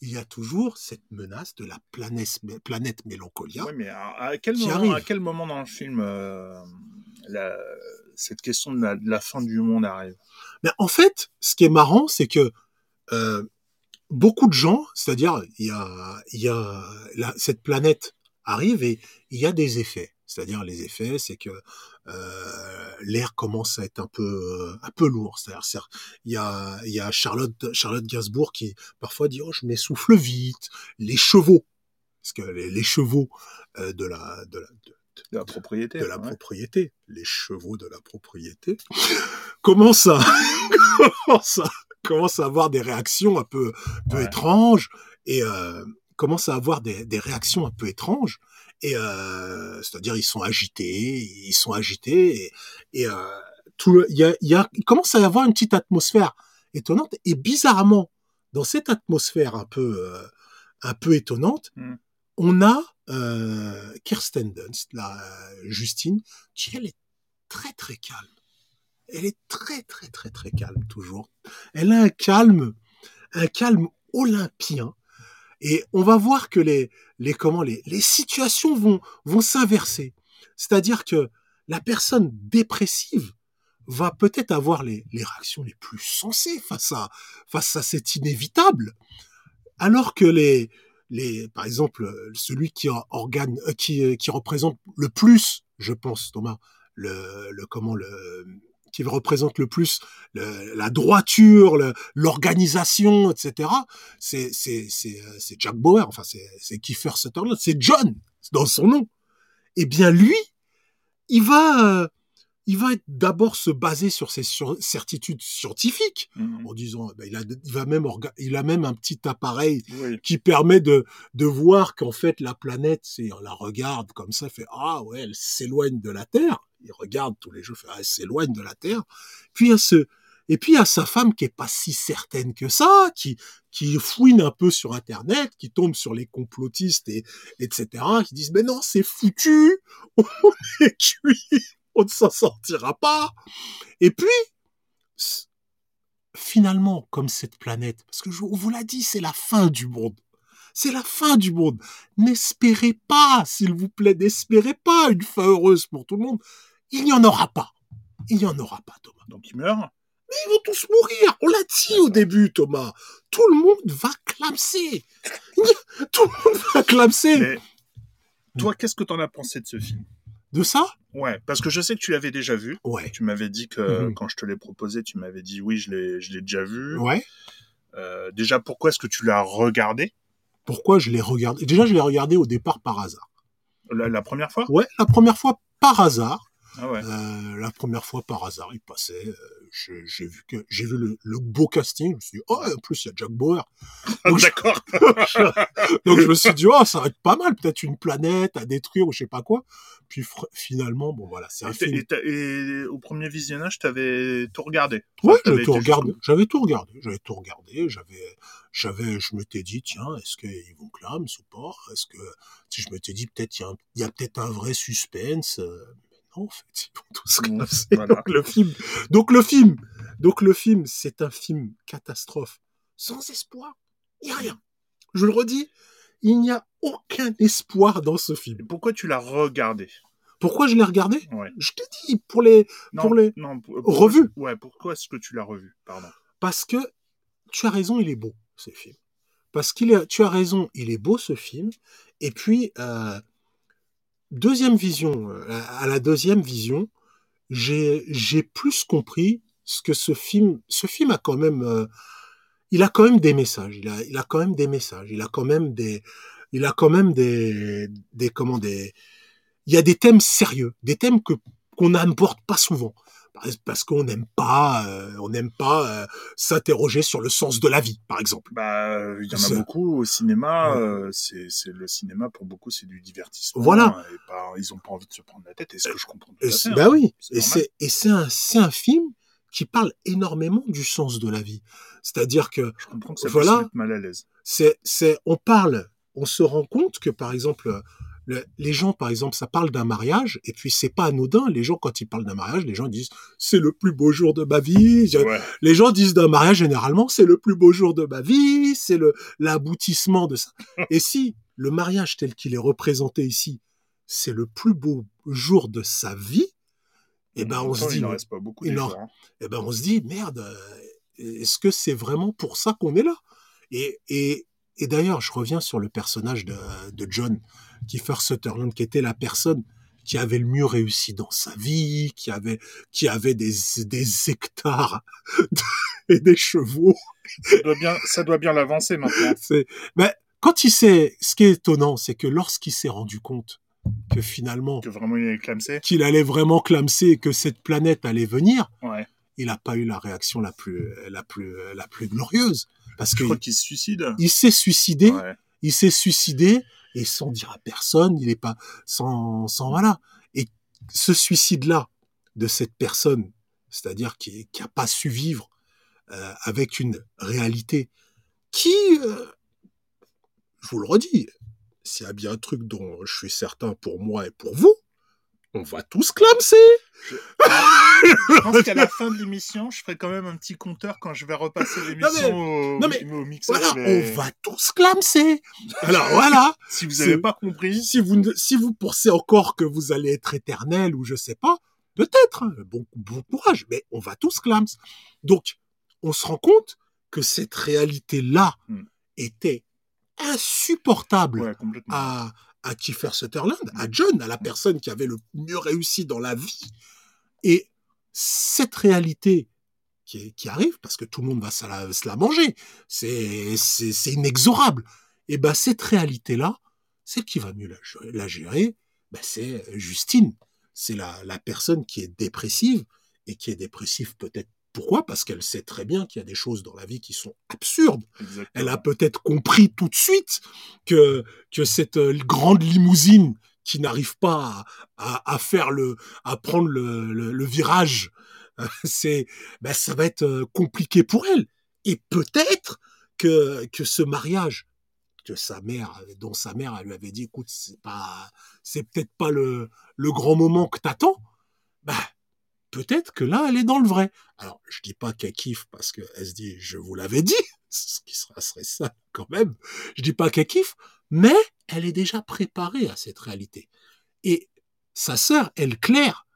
il y a toujours cette menace de la planète, planète Mélancolia. Ouais, mais à, à quel moment, arrive. à quel moment dans le film euh, la- cette question de la, de la fin du monde arrive? Mais en fait, ce qui est marrant, c'est que euh, beaucoup de gens, c'est-à-dire il y a, il y a la- cette planète arrive et il y a des effets. C'est-à-dire les effets, c'est que euh, l'air commence à être un peu euh, un peu lourd. C'est-à-dire c'est- il y a il y a Charlotte Charlotte Gainsbourg qui parfois dit oh je m'essouffle vite. Les chevaux, parce que les, les chevaux euh, de la de la de- de la propriété de la ouais. propriété, les chevaux de la propriété, commencent à, [LAUGHS] commencent à, commencent à avoir des réactions un peu, peu Ouais. étranges et euh, commencent à avoir des, des réactions un peu étranges. Et euh, c'est-à-dire ils sont agités, ils sont agités et, et euh, tout le, il y a, il y a, il commence à y avoir une petite atmosphère étonnante et bizarrement dans cette atmosphère un peu, euh, un peu étonnante, Mm. on a euh, Kirsten Dunst, la Justine, qui elle est très très calme. Elle est très très très très calme toujours. Elle a un calme, un calme olympien. Et on va voir que les, les comment les, les situations vont vont s'inverser. C'est-à-dire que la personne dépressive va peut-être avoir les, les réactions les plus sensées face à face à cet inévitable, alors que les les par exemple celui qui organe euh, qui euh, qui représente le plus, je pense Thomas, le le comment le qui représente le plus le- la droiture, l'organisation, etc. C'est euh, c'est Jack Bauer, enfin c'est c'est Kiefer Sutherland, c'est John dans son nom. Eh bien lui, il va euh, il va d'abord se baser sur ses sur- certitudes scientifiques Mhm. en disant ben, il a il va même il a même un petit appareil Oui. qui permet de, de voir qu'en fait la planète, c'est on la regarde comme ça, fait ah ouais, elle s'éloigne de la Terre. Il regarde tous les jours, ah, elle s'éloigne de la Terre. Puis il y a ce et puis il y a sa femme qui est pas si certaine que ça, qui qui fouine un peu sur Internet, qui tombe sur les complotistes et etc. qui disent mais non c'est foutu, [LAUGHS] on est cuit, on ne s'en sortira pas. Et puis finalement, comme cette planète, parce que je vous l'a dit, c'est la fin du monde. C'est la fin du monde. N'espérez pas, s'il vous plaît, n'espérez pas une fin heureuse pour tout le monde. Il n'y en aura pas. Il n'y en aura pas, Thomas. Donc il meurt. Mais ils vont tous mourir. On l'a dit au début, Thomas. Tout le monde va clamser. Tout le monde va clamser. Mais toi, qu'est-ce que t'en as pensé de ce film? De ça? Ouais, parce que je sais que tu l'avais déjà vu. Ouais. Tu m'avais dit que Mhm. quand je te l'ai proposé, tu m'avais dit oui, je l'ai, je l'ai déjà vu. Ouais. Euh, déjà, pourquoi est-ce que tu l'as regardé? Pourquoi je l'ai regardé Déjà, je l'ai regardé au départ par hasard. la, la première fois? Ouais, la première fois par hasard. Ah ouais. Euh, la première fois par hasard, il passait. euh, j'ai vu que j'ai vu le, le beau casting. Je me suis dit, oh, en plus il y a Jack Bauer. [LAUGHS] Donc, je, D'accord. [LAUGHS] donc je me suis dit, oh, ça va être pas mal, peut-être une planète à détruire ou je sais pas quoi. Puis finalement, bon voilà, c'est un Et, film. et au premier visionnage, t'avais tout regardé. Ouais, j'avais tout regardé. J'avais tout regardé. J'avais tout regardé. J'avais, j'avais, je m'étais dit, tiens, est-ce qu'ils vont clamer ou pas Est-ce que, si je m'étais dit, peut-être, il y a, peut-être un vrai suspense. euh, en fait, ils vont tous Mmh, classer. voilà. Donc le film, donc le film, donc le film, c'est un film catastrophe, sans espoir. Il n'y a rien. Je le redis, il n'y a aucun espoir dans ce Et film. pourquoi tu l'as regardé? Pourquoi je l'ai regardé? Ouais. Je t'ai dit pour les, Non, Pour les- non, pour- Revu. Ouais, pourquoi est-ce que tu l'as revu? Pardon. parce que tu as raison, il est beau, ce film. Parce qu'il est, tu as raison, il est beau, ce film. Et puis, euh, deuxième vision, euh, à la deuxième vision, j'ai, plus compris ce que ce film, ce film a quand même, euh, il a quand même des messages. Il a, il a quand même des messages. Il a quand même des, il a quand même des, des, comment des, il y a des thèmes sérieux, des thèmes que qu'on n'aborde pas souvent parce qu'on n'aime pas, euh, on n'aime pas euh, s'interroger sur le sens de la vie, par exemple. Bah, il y en a beaucoup au cinéma. Euh, c'est, le cinéma pour beaucoup, c'est du divertissement. Voilà. Et ils ont pas envie de se prendre la tête. Est-ce que je comprends tout à fait, bah hein. oui. Et c'est et c'est un c'est un film qui parle énormément du sens de la vie. C'est-à-dire que Je comprends que ça Voilà. peut se mettre mal à l'aise. c'est c'est on parle, on se rend compte que par exemple le- les gens par exemple ça parle d'un mariage et puis c'est pas anodin. Les gens quand ils parlent d'un mariage, les gens disent c'est le plus beau jour de ma vie. Ouais. Les gens disent d'un mariage généralement, c'est le plus beau jour de ma vie, c'est le l'aboutissement de ça. [LAUGHS] Et si le mariage tel qu'il est représenté ici, c'est le plus beau jour de sa vie, eh ben En on se dit, il en reste pas beaucoup. il des en- jours, hein. eh ben on se dit merde, euh, est-ce que c'est vraiment pour ça qu'on est là? Et et et d'ailleurs, je reviens sur le personnage de, de John Kiefer Sutherland, qui était la personne qui avait le mieux réussi dans sa vie, qui avait qui avait des des hectares de- [LAUGHS] et des chevaux. Ça doit bien, ça doit bien l'avancer maintenant. Mais quand il s'est, ce qui est étonnant, c'est que lorsqu'il s'est rendu compte que finalement, Que vraiment il est clamsé. qu'il allait vraiment clamser et que cette planète allait venir, Ouais. il n'a pas eu la réaction la plus, la plus, la plus glorieuse. Parce Je que crois qu'il se suicide. il s'est suicidé, Ouais. Il s'est suicidé, et sans dire à personne, il est pas, sans, sans, voilà. Et ce suicide-là, de cette personne, c'est-à-dire qui, qui a pas su vivre, euh, avec une réalité qui, euh, je vous le redis, s'il y a bien un truc dont je suis certain pour moi et pour vous, on va tous clamser. Je pense [LAUGHS] qu'à la fin de l'émission, je ferai quand même un petit compteur quand je vais repasser l'émission au, non mais, au mixage. Voilà, on va tous clamser. Alors voilà. [LAUGHS] Si vous n'avez pas compris, si vous si vous pensez encore que vous allez être éternel ou je sais pas, peut-être. hein, bon, bon courage, mais on va tous clams. Donc, on se rend compte que cette réalité-là Hmm. était insupportable ouais, à, à Kiefer Sutherland, à John, à la personne qui avait le mieux réussi dans la vie. Et cette réalité qui, arrive, parce que tout le monde va se la, manger, c'est inexorable. Et ben cette réalité-là, celle qui va mieux la, gérer- ben, c'est Justine. C'est la personne qui est dépressive, et qui est dépressive peut-être pourquoi? Parce qu'elle sait très bien qu'il y a des choses dans la vie qui sont absurdes. Exactement. Elle a peut-être compris tout de suite que, que cette euh, grande limousine qui n'arrive pas à, à, à faire le, à prendre le, le, le virage, euh, [LAUGHS] c'est, ben, ça va être euh, compliqué pour elle. Et peut-être que, que ce mariage que sa mère, dont sa mère, elle lui avait dit, écoute, c'est pas, c'est peut-être pas le, le grand moment que t'attends. Bah, peut-être que là, elle est dans le vrai. Alors, je dis pas qu'elle kiffe parce qu'elle se dit, je vous l'avais dit, [LAUGHS] ce qui serait, serait ça quand même. Je dis pas qu'elle kiffe, mais elle est déjà préparée à cette réalité. Et sa sœur, elle, Claire,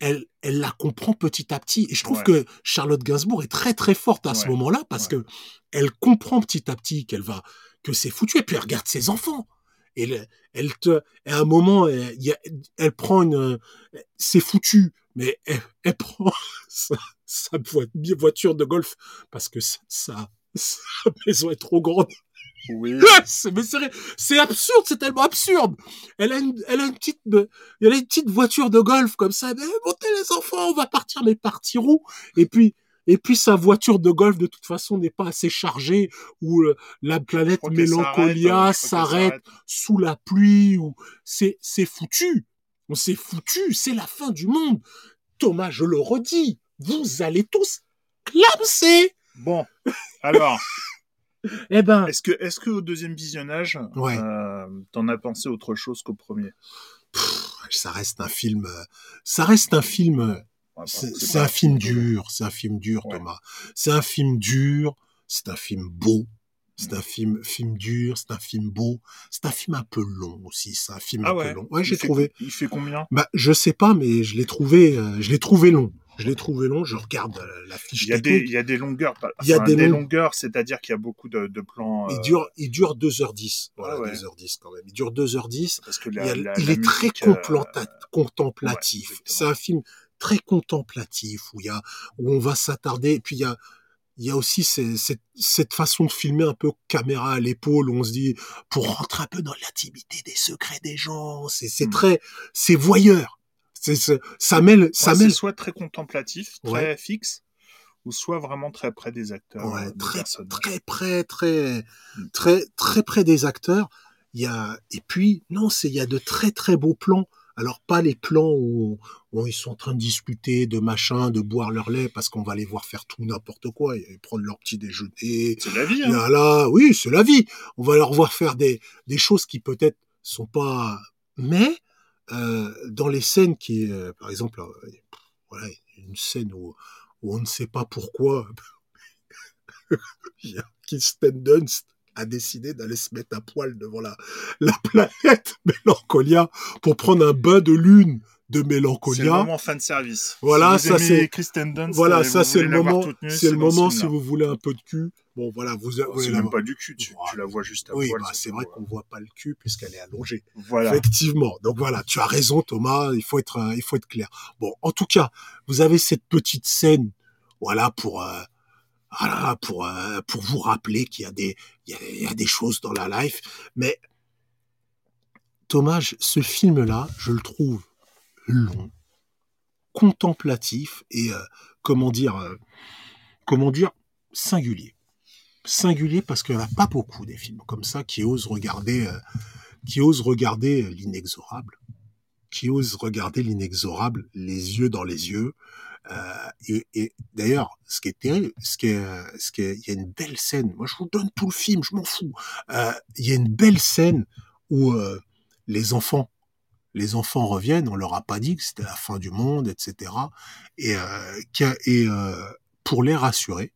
elle, elle la comprend petit à petit. Et je trouve Ouais. que Charlotte Gainsbourg est très très forte à ce moment-là parce Ouais. que elle comprend petit à petit qu'elle va, que c'est foutu. Et puis elle regarde ses enfants. Et elle, elle te, à un moment, elle, elle prend une, c'est foutu, mais [LAUGHS] elle, elle prend sa, sa voi- voiture de golf parce que sa, sa, [LAUGHS] sa maison est trop grande. Oui. [LAUGHS] C'est, mais c'est, c'est absurde, c'est tellement absurde. Elle a une, elle a une petite, elle a une petite voiture de golf comme ça. Mais montez les enfants, on va partir, mais partiront. Et puis, et puis sa voiture de golf de toute façon n'est pas assez chargée ou euh, la planète Mélancolia euh, qu'elle s'arrête sous la pluie ou c'est, c'est foutu. On s'est foutu, c'est la fin du monde. Thomas, je le redis, vous allez tous clamser. Bon, alors, [LAUGHS] Eh ben, est-ce que, est-ce que au deuxième visionnage, Ouais. euh, t'en as pensé autre chose qu'au premier? Pff, ça reste un film, ça reste un film, Ouais, c'est, un film dur, c'est un film dur, Ouais. Thomas. C'est un film dur, c'est un film beau. C'est un film, film dur, c'est un film beau, c'est un film un peu long aussi, c'est un film Ah un ouais? peu long. Ouais, j'ai trouvé. Il fait combien? Bah, je sais pas, mais je l'ai trouvé, euh, je l'ai trouvé long. Je l'ai trouvé long. Je regarde euh, la fiche Il y a des, il y a des longueurs. Il y a des des long- longueurs, c'est-à-dire qu'il y a beaucoup de, de plans. Il euh, dure, il dure 2h10. Voilà, Ah ouais. 2h10 quand même. Il dure 2h10. Parce que Il, la- a- la- il la est très euh, contemplatif. ouais, c'est un film très contemplatif où il y a, où on va s'attarder. Et puis il y a, il y a aussi ces- cette, cette façon de filmer un peu caméra à l'épaule où on se dit, pour rentrer un peu dans l'intimité des secrets des gens. C'est, c'est Mm. très, c'est voyeur. C'est, ça mêle, ça ouais, mêle soit très contemplatif, très Ouais. fixe, ou soit vraiment très près des acteurs, Ouais, euh, des très, très près, très, Mm. très, très près des acteurs. Il y a, et puis, non, c'est, il y a de très, très beaux plans. Alors, pas les plans où, où ils sont en train de discuter, de machin, de boire leur lait, parce qu'on va les voir faire tout n'importe quoi, et prendre leur petit déjeuner. C'est la vie, hein. Là, là, oui, c'est la vie. On va leur voir faire des, des choses qui peut-être sont pas, mais, euh, dans les scènes qui, euh, par exemple, euh, voilà, une scène où, où on ne sait pas pourquoi, [LAUGHS] il y a Kirsten Dunst a décidé d'aller se mettre à poil devant la, la planète [LAUGHS] Mélancolia pour prendre un bain de lune de C'est le Mélancolia. moment fan service. Voilà, si ça, c'est- Voilà, et ça c'est le moment, c'est le ce moment si vous voulez un peu de cul. Bon, voilà, vous, Oh, C'est même pas du cul, tu, la vois juste à Oui, bah, c'est vrai ouais. qu'on voit pas le cul puisqu'elle est allongée. Voilà. Effectivement. Donc voilà, tu as raison Thomas, il faut être euh, il faut être clair. Bon, en tout cas, vous avez cette petite scène voilà pour euh, pour euh, pour vous rappeler qu'il y a des il y a, des choses dans la life mais Thomas, ce film là, je le trouve long, contemplatif et euh, comment dire euh, comment dire singulier. Singulier parce qu'il n'y en a pas beaucoup des films comme ça qui osent regarder qui osent regarder l'inexorable, qui osent regarder l'inexorable les yeux dans les yeux. Euh, et et d'ailleurs, ce qui est terrible, ce qui est, ce qui est, il y a une belle scène. Moi, je vous donne tout le film, je m'en fous. Euh, il y a une belle scène où euh, les enfants, les enfants reviennent. On leur a pas dit que c'était la fin du monde, etc. Et, euh, et euh, pour les rassurer,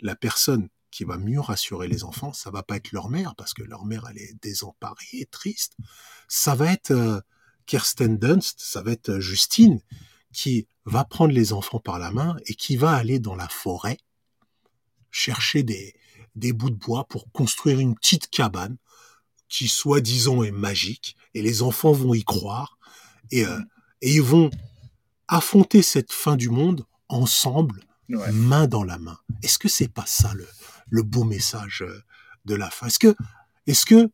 la personne qui va mieux rassurer les enfants, ça va pas être leur mère parce que leur mère elle est désemparée et triste. Ça va être euh, Kirsten Dunst, ça va être Justine qui va prendre les enfants par la main et qui va aller dans la forêt chercher des des bouts de bois pour construire une petite cabane qui soi-disant est magique et les enfants vont y croire et euh, et ils vont affronter cette fin du monde ensemble Ouais. main dans la main. Est-ce que c'est pas ça le, le beau message euh, de la fin? Est-ce que, est-ce que,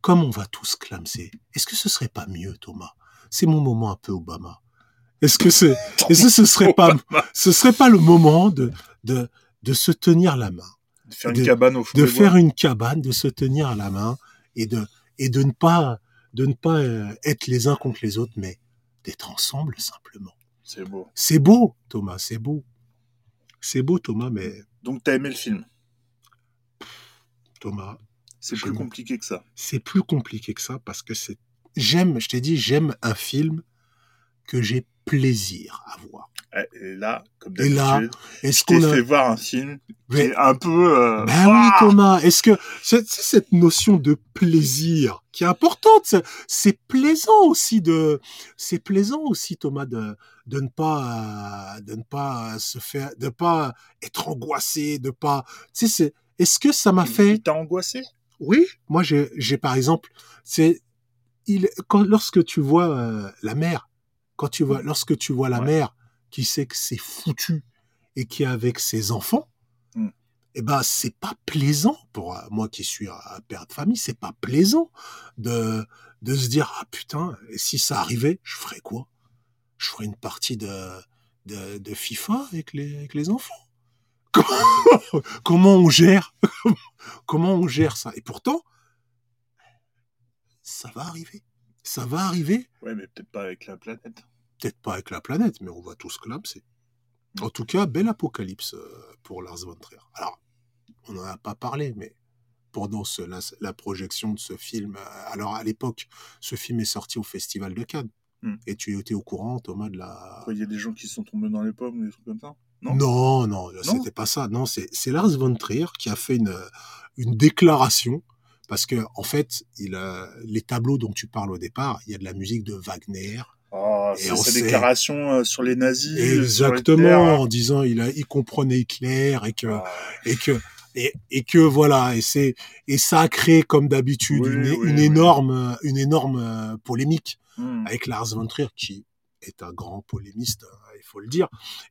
comme on va tous clamser, est-ce que ce serait pas mieux, Thomas? C'est mon moment un peu Obama. Est-ce que c'est, est-ce que ce serait pas, [LAUGHS] ce serait pas le moment de, de, de se tenir la main, De faire de- une cabane au fond de faire bois. une cabane, de se tenir la main et de, et de ne pas, de ne pas euh, être les uns contre les autres, mais d'être ensemble simplement. C'est beau. C'est beau, Thomas, c'est beau. C'est beau, Thomas, mais Donc, t'as aimé le film? Thomas, C'est plus compliqué que ça. c'est plus compliqué que ça parce que c'est. J'aime, je t'ai dit, j'aime un film que j'ai plaisir à voir. Et là, comme d'habitude, Est-ce qu'on a. fait voir un film Mais- un peu... euh, Ben oui, ah Thomas. Est-ce que c'est c'est cette notion de plaisir qui est importante C'est- plaisant aussi de. C'est plaisant aussi, Thomas, de de ne pas euh, de ne pas se faire, de pas être angoissé, de pas. Tu sais. Est-ce que ça m'a fait Il t'a angoissé? Oui, moi j'ai, j'ai par exemple, c'est il quand lorsque tu vois euh, la mère, quand tu vois lorsque tu vois la Ouais. mère qui sait que c'est foutu et qui est avec ses enfants, Mm. eh ben c'est pas plaisant pour euh, moi qui suis un père de famille, c'est pas plaisant de de se dire ah putain, si ça arrivait, je ferais quoi? Je ferais une partie de de, de FIFA avec les avec les enfants? Comment, [LAUGHS] comment on gère? [LAUGHS] Comment on gère ça? Et pourtant, ça va arriver. Ça va arriver. Ouais, mais peut-être pas avec la planète. Peut-être pas avec la planète, mais on va tous clamser. En tout cas, bel apocalypse euh, pour Lars von Trier. Alors, on n'en a pas parlé, mais pendant ce- la, la projection de ce film, euh, alors à l'époque, ce film est sorti au Festival de Cannes. Hmm. Et tu étais au courant, Thomas, de la, Il y a des gens qui sont tombés dans les pommes, des trucs comme ça? Non? Non, non, c'était pas ça. Non, c'est Lars von Trier qui a fait une une déclaration parce que en fait, il a, les tableaux dont tu parles au départ, il y a de la musique de Wagner, Oh, c'est sa sait- déclaration euh, sur les nazis. Hitler. Exactement, en disant il a, il comprenait Hitler et que, Ah, et que, et, et que voilà, et c'est, et ça a créé comme d'habitude Oui, une, oui, une oui. énorme, une énorme euh, polémique hmm. avec Lars von Trier qui est un grand polémiste, euh, il faut le dire,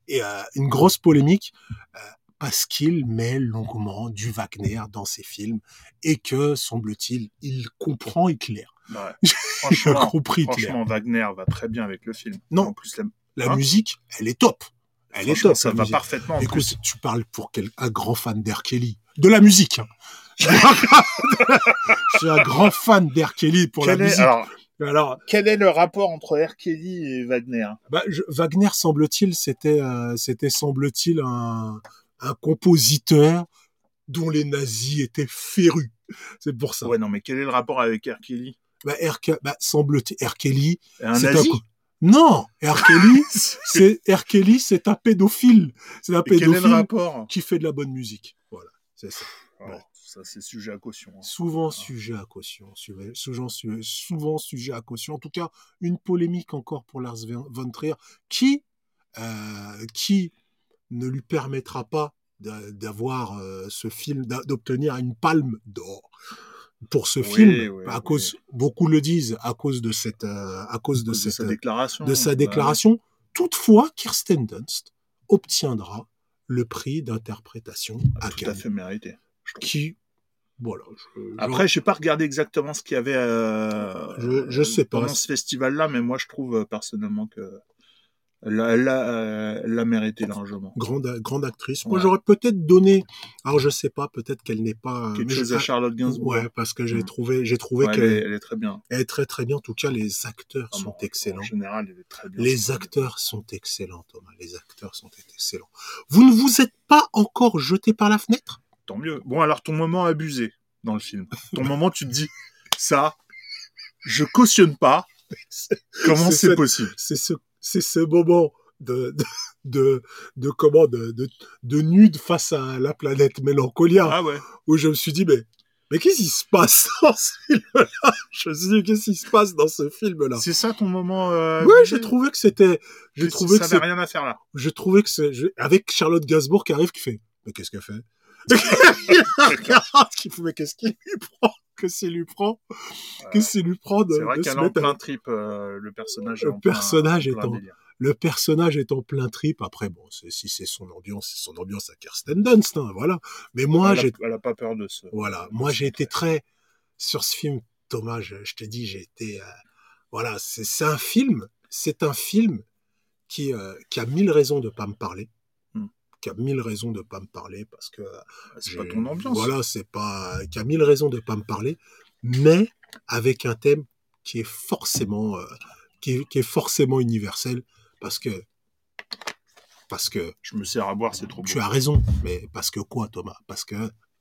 et euh, une grosse polémique euh, parce qu'il met longuement du Wagner dans ses films et que semble-t-il, il comprend Hitler. Ouais. [LAUGHS] Il a Franchement, compris franchement, Wagner va très bien avec le film. Non. En plus, la- La Hein musique, elle est top. Elle est top. ça va musique. parfaitement. En Écoute, plus. tu parles pour quel, un grand fan. Kelly. De la musique. hein. [LAUGHS] Je suis un grand fan. Kelly pour Quel la est, musique. alors, Alors, quel est le rapport entre R. Kelly et Wagner? bah, je- Wagner, semble-t-il, c'était, euh, c'était semble-t-il un, un compositeur dont les nazis étaient férus. C'est pour ça. Ouais, non, mais quel est le rapport avec R. Kelly? Bah, R. Bah, semble-t-il, R. Kelly, Un c'est nazi Non, R. Kelly, [LAUGHS] c'est R. Kelly, c'est un pédophile. C'est un pédophile qui fait de la bonne musique. Voilà, c'est ça. Oh, Ça, c'est sujet à caution. hein. Souvent sujet à caution, souvent, souvent sujet à caution. En tout cas, une polémique encore pour Lars von Trier qui, euh, qui ne lui permettra pas d'a- d'avoir euh, ce film, d'obtenir une palme d'or pour ce Oui, film. oui, à oui. cause, beaucoup le disent, à cause de cette, euh, à cause de de cette, sa déclaration. de sa Ouais. déclaration. Toutefois, Kirsten Dunst obtiendra le prix d'interprétation à Tout à Cannes, fait mérité. qui, voilà. je- je- Après, j'ai pas regardé exactement ce qu'il y avait euh, Je- je sais pas. pendant ce festival-là, mais moi, je trouve euh, personnellement que elle a, elle a, euh, elle l'a mérité largement. grande, grande actrice. Moi, Ouais. j'aurais peut-être donné, alors je sais pas, peut-être qu'elle n'est pas. Quelque mais chose à Charlotte Gainsbourg. Ouais, parce que j'ai Mm. trouvé, j'ai trouvé Ouais, qu'elle elle, est, est, elle est très bien. elle est très très bien. En tout cas, les acteurs Ah sont bon, excellents. En général, elle est très bien. Les acteurs sont excellents, Thomas. Les acteurs sont excellents. Vous ne vous êtes pas encore jeté par la fenêtre? Tant mieux. Bon, alors ton moment abusé dans le film. Ton [LAUGHS] moment, tu te dis, ça, je cautionne pas. Comment C'est c'est cette- possible? C'est ce, c'est ce moment de, de, de, de comment, de, de, de nude face à la planète Mélancolia. Ah ouais. où je me suis dit, mais, mais qu'est-ce qui se passe dans ce film-là? Je me suis dit, qu'est-ce qui se passe dans ce film-là? C'est ça ton moment. Euh, Ouais, j'ai trouvé que c'était, j'ai trouvé ça que rien à faire là. j'ai trouvé que c'est, avec Charlotte Gainsbourg qui arrive, qui fait, mais qu'est-ce qu'elle fait? [LAUGHS] Il la regarde, qui fait, mais qu'est-ce qu'il lui prend? Qu'est-ce qu'il lui prend Qu'est-ce qu'il lui prend de, C'est vrai qu'elle est en à- plein trip, euh, le personnage. Le est en plein- personnage est plein en- délire. le personnage est en plein trip. Après, bon, c'est- si c'est son ambiance, c'est son ambiance à Kirsten Dunst, hein, voilà. Mais moi, j'ai elle a pas peur de ce. Voilà, moi j'ai été très sur ce film, Thomas. Je, je t'ai dit, j'ai été, euh, voilà, c'est un film, c'est un film qui euh, qui a mille raisons de pas me parler. Qui a mille raisons de pas me parler parce que C'est j'ai- pas ton ambiance. Voilà, c'est pas, qui a mille raisons de pas me parler, mais avec un thème qui est forcément, euh, qui, est, qui est forcément universel parce que parce que Je me sers à boire, c'est trop beau. tu as raison, mais parce que quoi, Thomas? Parce que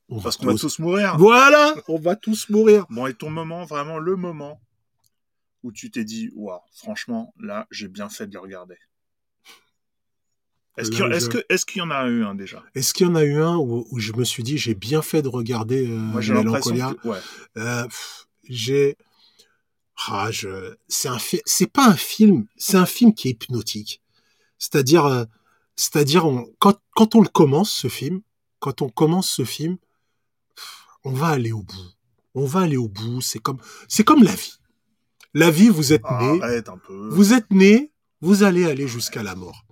on Parce qu'on va tous- tous mourir. voilà, on va tous mourir. Bon, et ton moment, vraiment le moment où tu t'es dit, waouh, franchement, là, j'ai bien fait de le regarder. Est-ce qu'il y, Là, est-ce que, qu'il y en a eu un déjà? Est-ce qu'il y en a eu un où, où je me suis dit j'ai bien fait de regarder euh, j'ai Mélancolia? que. Ouais. Euh, J'ai ah, je... c'est un fi- c'est pas un film, c'est un film qui est hypnotique. C'est-à-dire euh, c'est-à-dire on... quand quand on le commence ce film, quand on commence ce film, on va aller au bout. On va aller au bout, c'est comme c'est comme la vie. La vie, vous êtes Ah, né, vous êtes né, vous allez aller jusqu'à la mort.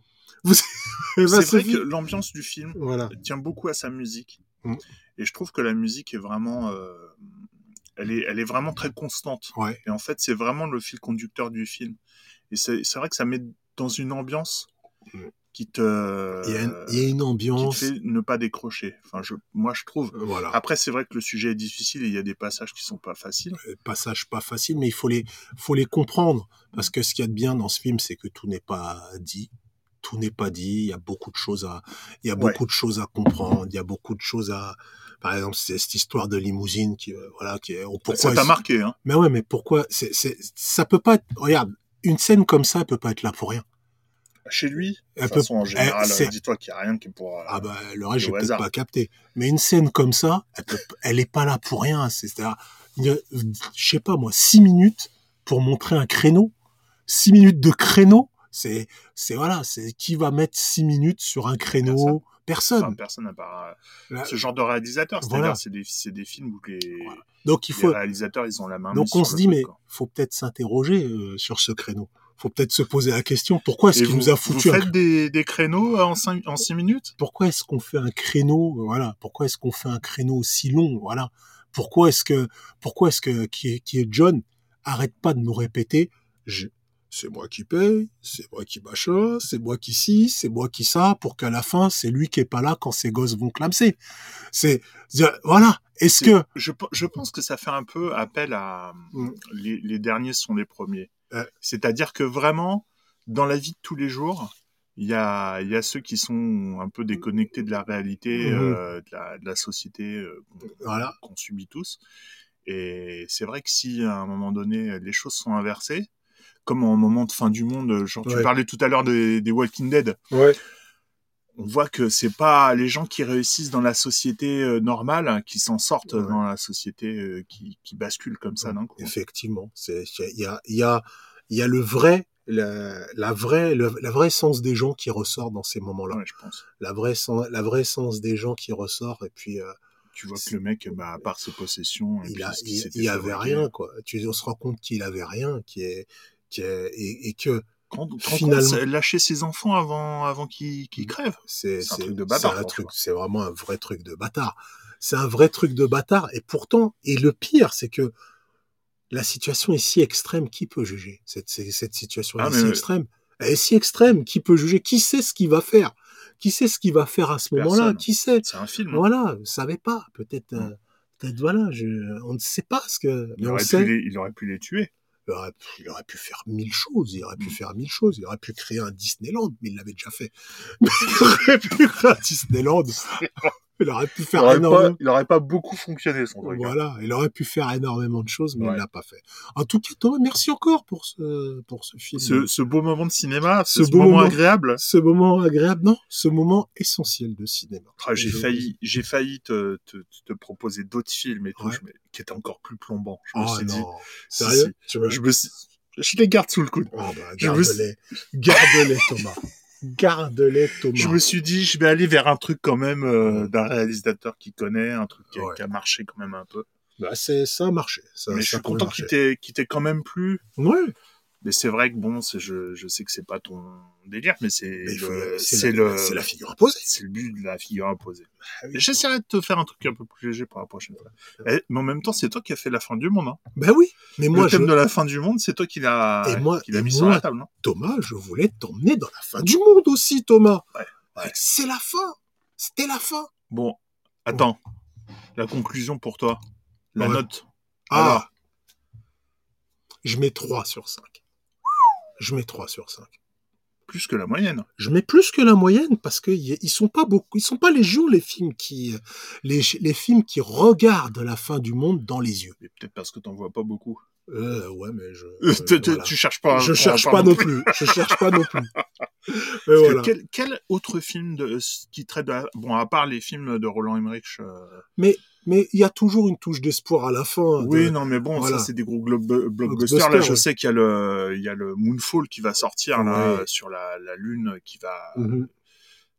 Vous... [LAUGHS] Ben, C'est vrai que l'ambiance du film voilà. tient beaucoup à sa musique. Mm. Et je trouve que la musique est vraiment. euh, elle, est, elle est vraiment très constante. Ouais. Et en fait, c'est vraiment le fil conducteur du film. Et c'est vrai que ça met dans une ambiance Mm. qui te. Il y, a une, il y a une qui te ambiance. fait ne pas décrocher. Enfin, je, moi, je trouve. Voilà. Après, c'est vrai que le sujet est difficile et il y a des passages qui sont pas faciles. Euh, passage pas facile, mais il faut les, faut les comprendre. Parce que ce qu'il y a de bien dans ce film, c'est que tout n'est pas dit. Tout n'est pas dit. Il y a beaucoup de choses à, il y a Ouais. beaucoup de choses à comprendre. Il y a beaucoup de choses à, par exemple, c'est cette histoire de limousine qui, euh, voilà, qui est, pourquoi ça t'a marqué, hein? Mais ouais, mais pourquoi, c'est, c'est, ça peut pas être, regarde, une scène comme ça, elle peut pas être là pour rien. Chez lui, de Elle toute peut- façon, en général, dis-toi qu'il n'y a rien qui pourra. Ah bah, le reste, j'ai peut-être pas capté. Mais une scène comme ça, elle, peut, elle est pas là pour rien. C'est-à-dire, je sais pas moi, six minutes pour montrer un créneau. six minutes de créneau, c'est, c'est voilà, c'est qui va mettre six minutes sur un créneau? Personne. Personne. Enfin, personne n'a pas Là- ce genre de réalisateur. C'est-à-dire, Voilà. c'est des, c'est des films où les, Donc il les faut, réalisateurs, ils ont la main. donc on se dit truc, mais quoi. faut peut-être s'interroger euh, sur ce créneau. Faut peut-être se poser la question pourquoi est-ce Et qu'il vous, nous a vous foutu un faites des, des créneaux en, cinq, en six minutes? Pourquoi est-ce qu'on fait un créneau voilà pourquoi est-ce qu'on fait un créneau aussi long voilà? Pourquoi est-ce que pourquoi est-ce que qui est, qui est John arrête pas de nous répéter je- c'est moi qui paye c'est moi qui machin c'est moi qui ci c'est moi qui ça pour qu'à la fin c'est lui qui est pas là quand ses gosses vont clamser c'est voilà est-ce que je, je pense que ça fait un peu appel à Mm. les, les derniers sont les premiers. Ouais. C'est-à-dire que vraiment, dans la vie de tous les jours, il y a, y a ceux qui sont un peu déconnectés de la réalité, Mhm. euh, de, la, de la société euh, voilà qu'on subit tous. Et c'est vrai que si à un moment donné les choses sont inversées, comme en moment de fin du monde, genre tu parlais tout à l'heure des, des Walking Dead, ouais on voit que c'est pas les gens qui réussissent dans la société euh, normale hein, qui s'en sortent Ouais. dans la société euh, qui, qui bascule comme ça d'un coup. Effectivement, il y a il y a il y a le vrai la, la vraie le- la vraie sens des gens qui ressort dans ces moments-là. Ouais, je pense. La vraie sens la vraie sens des gens qui ressort et puis euh, Tu vois que le mec, bah, à part ses possessions, il a il, il avait rien quoi. Tu on se rend compte qu'il avait rien qui est et, et que Quand, quand Finalement- lâcher ses enfants avant, avant qu'ils crèvent. c'est un truc de bâtard, c'est vraiment un vrai truc de bâtard. C'est un vrai truc de bâtard et pourtant et le pire c'est que la situation est si extrême qui peut juger cette cette, situation Ah, est si extrême? Elle est si extrême qui peut juger? Qui sait ce qu'il va faire? Qui sait ce qu'il va faire à ce moment-là? Qui sait? C'est un film. voilà je savais pas peut-être euh, Mm. peut-être voilà je on ne sait pas ce que Il mais on aurait, sait pu les, il aurait pu les tuer. Il aurait, il aurait pu faire mille choses, il aurait pu Mm. faire mille choses, il aurait pu créer un Disneyland, mais il l'avait déjà fait. Mais [LAUGHS] il aurait pu créer un Disneyland, il aurait pu Il faire aurait, énormément. pas, il aurait pas beaucoup fonctionné son truc. hein. Voilà, il aurait pu faire énormément de choses, mais Ouais. il l'a pas fait. En tout cas, Thomas, merci encore pour ce, pour ce film. Ce, ce beau moment de cinéma, ce, Ce beau moment, moment. agréable. Ce moment agréable, non, ce moment essentiel de cinéma. Ah, j'ai failli, j'ai failli te, te, te proposer d'autres films et tout, Ouais. me- qui étaient encore plus plombants. Je me Oh suis dit, non, si, sérieux? si. Veux- je me suis, je les garde sous le coude. Oh, bah, garde-les, garde-les, Thomas. [LAUGHS] Garde-les, Thomas. Je me suis dit, je vais aller vers un truc quand même euh, d'un réalisateur qui connaît, un truc qui a, Ouais. qui a marché quand même un peu. Bah, c'est, ça a marché. Ça, Mais ça je suis content qu'il t'ait, qu'il t'ait quand même plu. Ouais, Mais c'est vrai que bon, je, je sais que c'est pas ton délire, mais c'est, c'est la, le, c'est la figure imposée. c'est le but de la figure imposée. Ah oui. J'essaierai de te faire un truc un peu plus léger pour la prochaine fois. Eh, mais en même temps, c'est toi qui as fait la fin du monde. Hein. Ben oui, mais moi, le thème je, de la fin du monde, c'est toi qui moi- qui et mis sur la table. Non Thomas, je voulais t'emmener dans la fin du monde aussi, Thomas. Ouais, ouais. C'est la fin. C'était la fin. bon, attends. La conclusion pour toi. La Ouais. note. Ah. Alors, Je mets 3 sur 5. Je mets 3 sur 5. plus que la moyenne. Je mets plus que la moyenne parce que y- ils sont pas beaucoup, ils sont pas légion les films qui, les, les films qui regardent la fin du monde dans les yeux. Peut-être parce que t'en vois pas beaucoup. Euh, ouais, mais je, [LAUGHS] Tu- euh, voilà. tu cherches pas. je à- cherche pas non plus. Je cherche pas non plus. [LAUGHS] Mais que quel, quel autre film de, qui traite de bon à part les films de Roland Emmerich euh, Mais mais il y a toujours une touche d'espoir à la fin. de- oui non mais bon voilà. ça c'est des gros blockbusters là je sais qu'il y a le il y a le Moonfall qui va sortir là sur la, la lune qui va Mhm.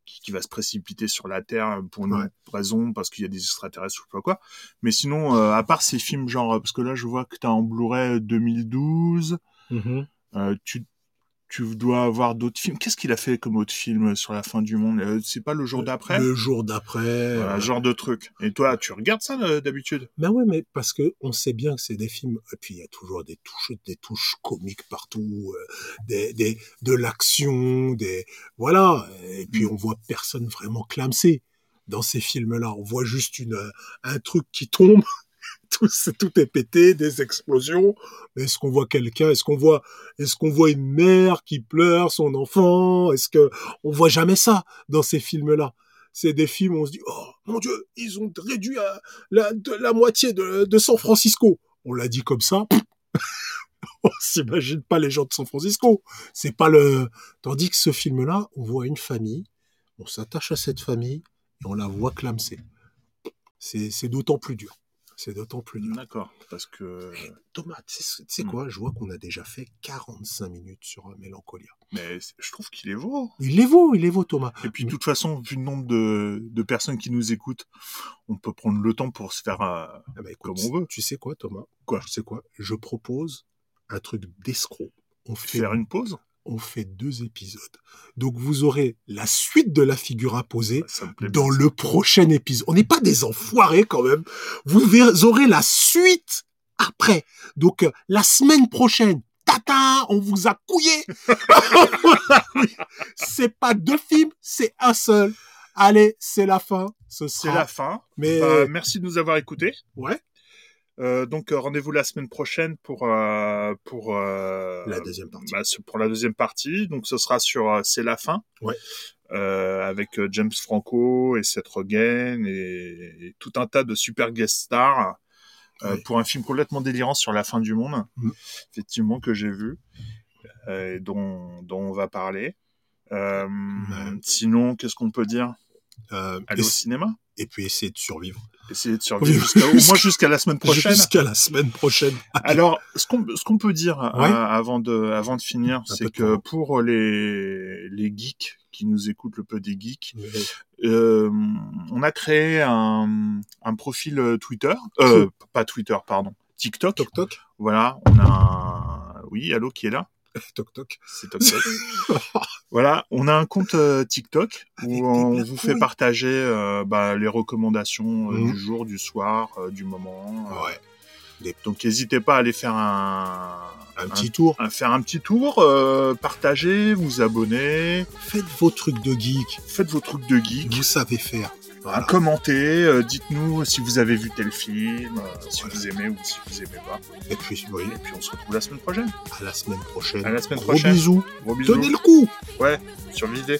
qui, qui va se précipiter sur la Terre pour une Ouais. raison parce qu'il y a des extraterrestres ou je sais pas quoi mais sinon euh, à part ces films genre parce que là je vois que t'as en Blu-ray 2012 Mhm. euh, tu tu dois avoir d'autres films. Qu'est-ce qu'il a fait comme autre film sur la fin du monde? Euh, C'est pas le jour d'après? Le jour d'après. Voilà, euh, genre de truc. Et toi, tu regardes ça euh, d'habitude? Ben ouais, mais parce que on sait bien que c'est des films. Et puis il y a toujours des touches, des touches comiques partout, euh, des, des, de l'action, des voilà. Et puis Mm. on voit personne vraiment clamser dans ces films-là. On voit juste une un truc qui tombe. Tout, c'est- tout est pété, des explosions. Est-ce qu'on voit quelqu'un? Est-ce qu'on voit Est-ce voit une mère qui pleure son enfant? Est-ce que on voit jamais ça dans ces films-là C'est des films où on se dit oh mon Dieu, ils ont réduit la, moitié de, San Francisco. On l'a dit comme ça. [LAUGHS] on s'imagine pas les gens de San Francisco. C'est pas le. Tandis que ce film-là, on voit une famille, on s'attache à cette famille et on la voit clamser. C'est d'autant plus dur. C'est d'autant plus dur. D'accord, parce que. Thomas, tu sais Hmm. quoi? Je vois qu'on a déjà fait 45 minutes sur euh, Mélancolia. Mais je trouve qu'il est vaut. Il est vaut, il est vaut, Thomas. Et puis, de toute façon, vu le nombre de, de personnes qui nous écoutent, on peut prendre le temps pour se faire. euh, Ah bah écoute, Comme on veut. Tu sais quoi, Thomas? Quoi? Tu sais quoi? Je propose un truc d'escroc. On fait, faire une pause? On fait deux épisodes. Donc vous aurez la suite de la figure imposée dans le prochain épisode. On n'est pas des enfoirés quand même. Vous verrez- aurez la suite après. Donc euh, la semaine prochaine, tata, on vous a couillé. [LAUGHS] c'est pas deux films, c'est un seul. Allez, c'est la fin. Ce C'est sera. la fin. Mais Bah, merci de nous avoir écoutés. ouais, Euh, donc euh, rendez-vous la semaine prochaine pour euh, pour euh, la deuxième partie. bah, pour la deuxième partie. Donc ce sera sur c'est la fin. Ouais. Avec James Franco et Seth Rogen et, et tout un tas de super guest stars Ouais. pour un film complètement délirant sur la fin du monde, Mm. effectivement que j'ai vu et dont dont on va parler. Sinon, qu'est-ce qu'on peut dire? Euh, Aller au cinéma et puis essayer de survivre Essayer de [LAUGHS] survivre jusqu'à, au moins jusqu'à la semaine prochaine. jusqu'à la semaine prochaine. [LAUGHS] Alors, ce qu'on ce qu'on peut dire euh, avant de avant de finir, c'est que temps. pour les les geeks qui nous écoutent, le peu des geeks, euh, on a créé un un profil euh, Twitter, euh, pas Twitter, pardon, TikTok. Toc, Voilà, on a un... oui, allô, qui est là? [LAUGHS] toc toc. C'est Toc Toc. [LAUGHS] voilà, on a un compte euh, TikTok où on vous fait partager euh, bah, les recommandations euh, Mhm. du jour, du soir, euh, du moment. euh, Ouais. donc n'hésitez pas à aller faire un, Un petit tour. à faire un petit tour, euh, partager, vous abonner, Faites vos trucs de geek. faites vos trucs de geek, Vous savez faire. Voilà. commentez, euh, dites-nous si vous avez vu tel film, euh, si Voilà. vous aimez ou si vous aimez pas. Et puis, oui, Et puis on se retrouve la semaine prochaine. à la semaine prochaine. À la semaine Gros prochaine. bisous. Gros bisous. Tenez le coup. Ouais, survivez.